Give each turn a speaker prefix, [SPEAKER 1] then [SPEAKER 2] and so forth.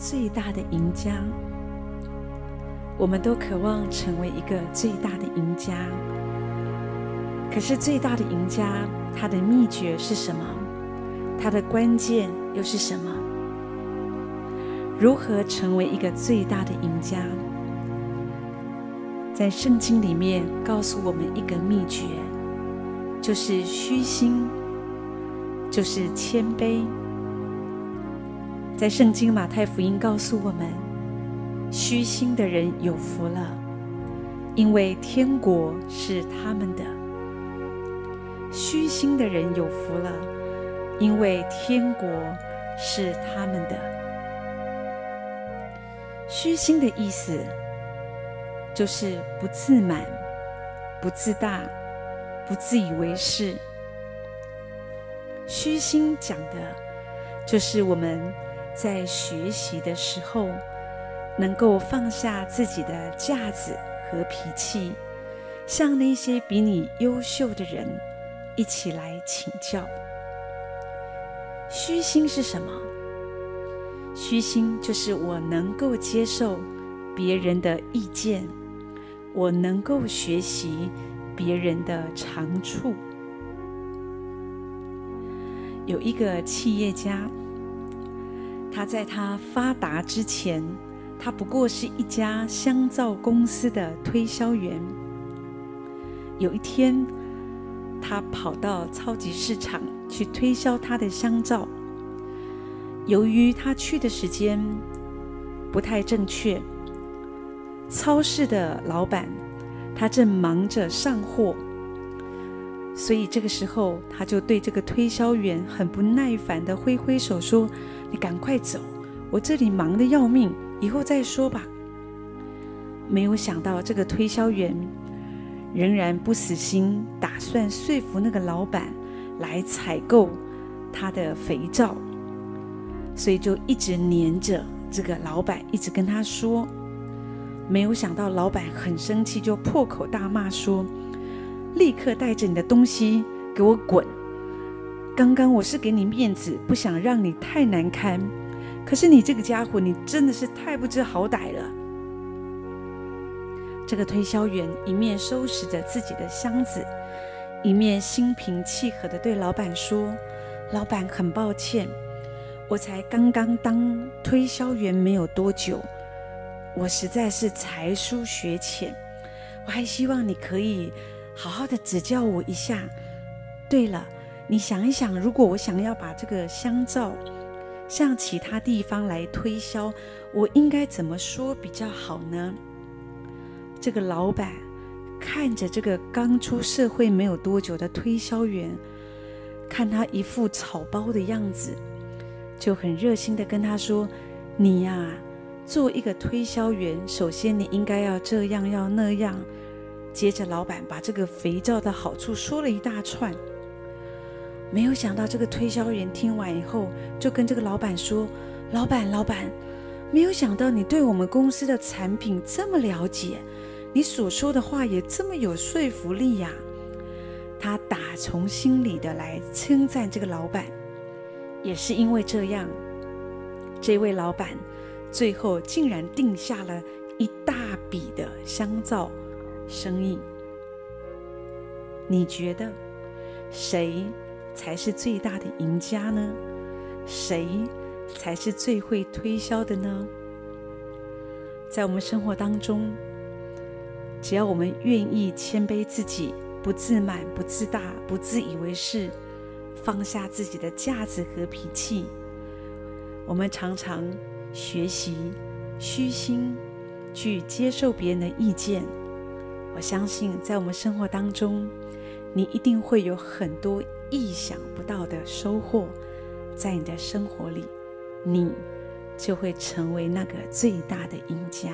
[SPEAKER 1] 最大的赢家。我们都渴望成为一个最大的赢家。可是，最大的赢家，他的秘诀是什么？他的关键又是什么？如何成为一个最大的赢家？在圣经里面告诉我们一个秘诀，就是虚心，就是谦卑。在圣经马太福音告诉我们，虚心的人有福了，因为天国是他们的。虚心的人有福了，因为天国是他们的。虚心的意思就是不自满、不自大、不自以为是。虚心讲的，就是我们在学习的时候，能够放下自己的架子和脾气，向那些比你优秀的人。一起来请教，虚心是什么？虚心就是我能够接受别人的意见，我能够学习别人的长处。有一个企业家，他在他发达之前，他不过是一家香皂公司的推销员。有一天，他跑到超级市场去推销他的香皂。由于他去的时间不太正确，超市的老板他正忙着上货，所以这个时候他就对这个推销员很不耐烦地挥挥手说：“你赶快走，我这里忙得要命，以后再说吧。”没有想到这个推销员。仍然不死心，打算说服那个老板来采购他的肥皂，所以就一直黏着这个老板，一直跟他说。没有想到老板很生气，就破口大骂说：“立刻带着你的东西给我滚！刚刚我是给你面子，不想让你太难堪，可是你这个家伙，你真的是太不知好歹了。”这个推销员一面收拾着自己的箱子，一面心平气和地对老板说：“老板，很抱歉，我才刚刚当推销员没有多久，我实在是才疏学浅，我还希望你可以好好的指教我一下。对了，你想一想，如果我想要把这个香皂向其他地方来推销，我应该怎么说比较好呢？”这个老板看着这个刚出社会没有多久的推销员，看他一副草包的样子，就很热心地跟他说：“你呀，做一个推销员，首先你应该要这样，要那样。”接着，老板把这个肥皂的好处说了一大串。没有想到，这个推销员听完以后，就跟这个老板说：“老板，老板，没有想到你对我们公司的产品这么了解。”你所说的话也这么有说服力呀！他打从心里的来称赞这个老板，也是因为这样，这位老板最后竟然定下了一大笔的香皂生意。你觉得谁才是最大的赢家呢？谁才是最会推销的呢？在我们生活当中。只要我们愿意谦卑自己，不自满、不自大、不自以为是，放下自己的架子和脾气，我们常常学习虚心去接受别人的意见。我相信，在我们生活当中，你一定会有很多意想不到的收获。在你的生活里，你就会成为那个最大的赢家。